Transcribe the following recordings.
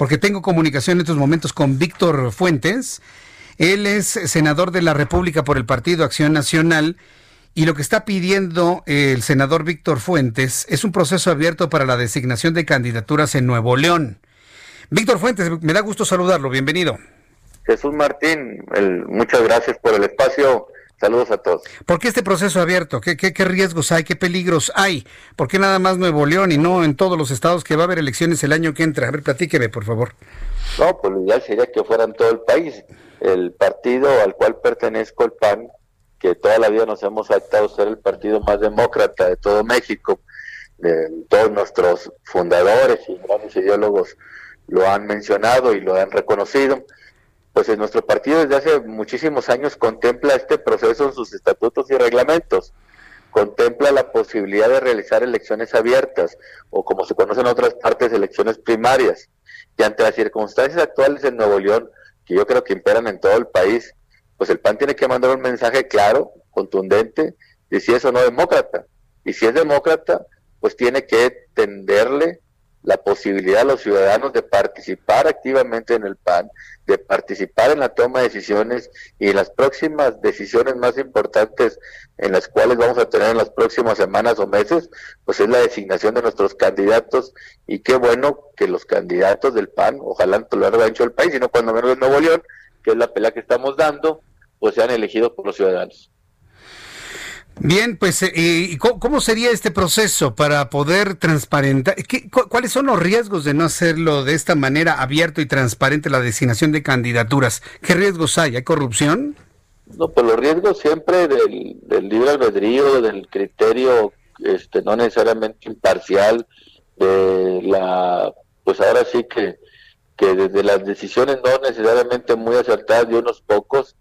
Porque tengo comunicación en estos momentos con Víctor Fuentes. Él es senador de la República por el Partido Acción Nacional. Y lo que está pidiendo el senador Víctor Fuentes es un proceso abierto para la designación de candidaturas en Nuevo León. Víctor Fuentes, me da gusto saludarlo. Bienvenido. Jesús Martín, muchas gracias por el espacio. Saludos a todos. ¿Por qué este proceso abierto? ¿Qué, ¿Qué, riesgos hay? ¿Qué peligros hay? ¿Por qué nada más Nuevo León y no en todos los estados que va a haber elecciones el año que entra? A ver, platíqueme, por favor. No, pues lo ideal sería que fuera en todo el país. El partido al cual pertenezco, el PAN, que toda la vida nos hemos adaptado a ser el partido más demócrata de todo México, todos nuestros fundadores y grandes ideólogos lo han mencionado y lo han reconocido pues en nuestro partido desde hace muchísimos años contempla este proceso en sus estatutos y reglamentos. Contempla la posibilidad de realizar elecciones abiertas o como se conoce en otras partes, elecciones primarias. Y ante las circunstancias actuales en Nuevo León, que yo creo que imperan en todo el país, pues el PAN tiene que mandar un mensaje claro, contundente, de si es o no demócrata. Y si es demócrata, pues tiene que tenderle la posibilidad a los ciudadanos de participar activamente en el PAN, de participar en la toma de decisiones y las próximas decisiones más importantes en las cuales vamos a tener en las próximas semanas o meses, pues es la designación de nuestros candidatos y qué bueno que los candidatos del PAN, ojalá no lo haga hecho el país, sino cuando menos en Nuevo León, que es la pelea que estamos dando, pues sean elegidos por los ciudadanos. Bien, pues, eh, ¿y cómo sería este proceso para poder transparentar? ¿Cuáles son los riesgos de no hacerlo de esta manera abierto y transparente la designación de candidaturas? ¿Qué riesgos hay? ¿Hay corrupción? No, pues los riesgos siempre del, libre albedrío, del criterio este, no necesariamente imparcial, de la, pues ahora sí que, que desde las decisiones no necesariamente muy acertadas de unos pocos,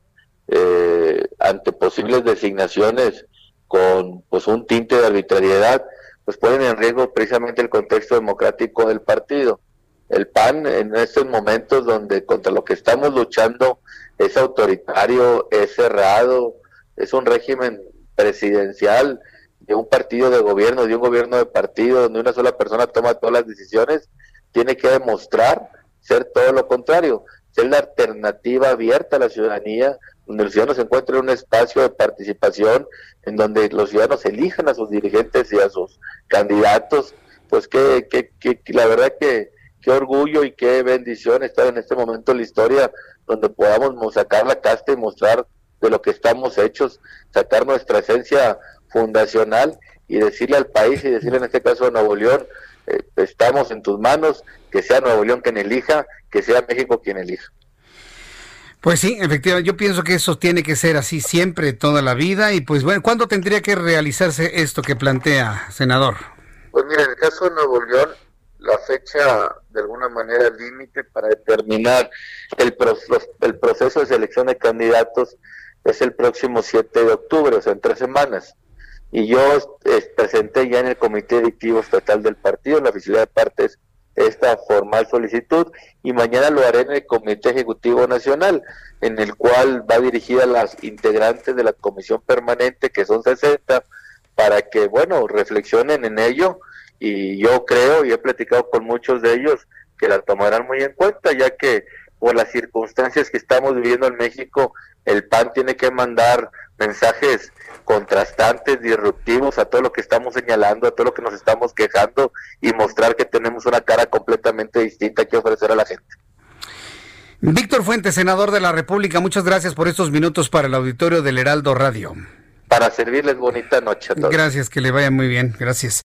eh, ante posibles designaciones con pues un tinte de arbitrariedad, pues ponen en riesgo precisamente el contexto democrático del partido. El PAN en estos momentos donde contra lo que estamos luchando es autoritario, es cerrado, es un régimen presidencial de un partido de gobierno, de un gobierno de partido, donde una sola persona toma todas las decisiones, tiene que demostrar ser todo lo contrario, ser la alternativa abierta a la ciudadanía, donde los ciudadanos encuentren un espacio de participación, en donde los ciudadanos elijan a sus dirigentes y a sus candidatos, pues que, que, la verdad que qué orgullo y qué bendición estar en este momento en la historia, donde podamos sacar la casta y mostrar de lo que estamos hechos, sacar nuestra esencia fundacional y decirle al país y decirle en este caso a Nuevo León, eh, estamos en tus manos, que sea Nuevo León quien elija, que sea México quien elija. Pues sí, efectivamente, yo pienso que eso tiene que ser así siempre, toda la vida. Y pues bueno, ¿cuándo tendría que realizarse esto que plantea, senador? Pues mira, en el caso de Nuevo León, la fecha de alguna manera límite para determinar el, el proceso de selección de candidatos es el próximo 7 de octubre, o sea, en tres semanas. Y yo presenté ya en el Comité Directivo Estatal del Partido, en la oficina de partes, esta formal solicitud y mañana lo haré en el Comité Ejecutivo Nacional, en el cual va dirigida a las integrantes de la Comisión Permanente, que son 60, para que, bueno, reflexionen en ello y yo creo y he platicado con muchos de ellos que la tomarán muy en cuenta, ya que por las circunstancias que estamos viviendo en México, el PAN tiene que mandar mensajes contrastantes, disruptivos a todo lo que estamos señalando, a todo lo que nos estamos quejando y mostrar que tenemos una cara completamente distinta que ofrecer a la gente. Víctor Fuentes, senador de la República, muchas gracias por estos minutos para el auditorio del Heraldo Radio. Para servirles bonita noche a todos. Gracias, que le vaya muy bien. Gracias.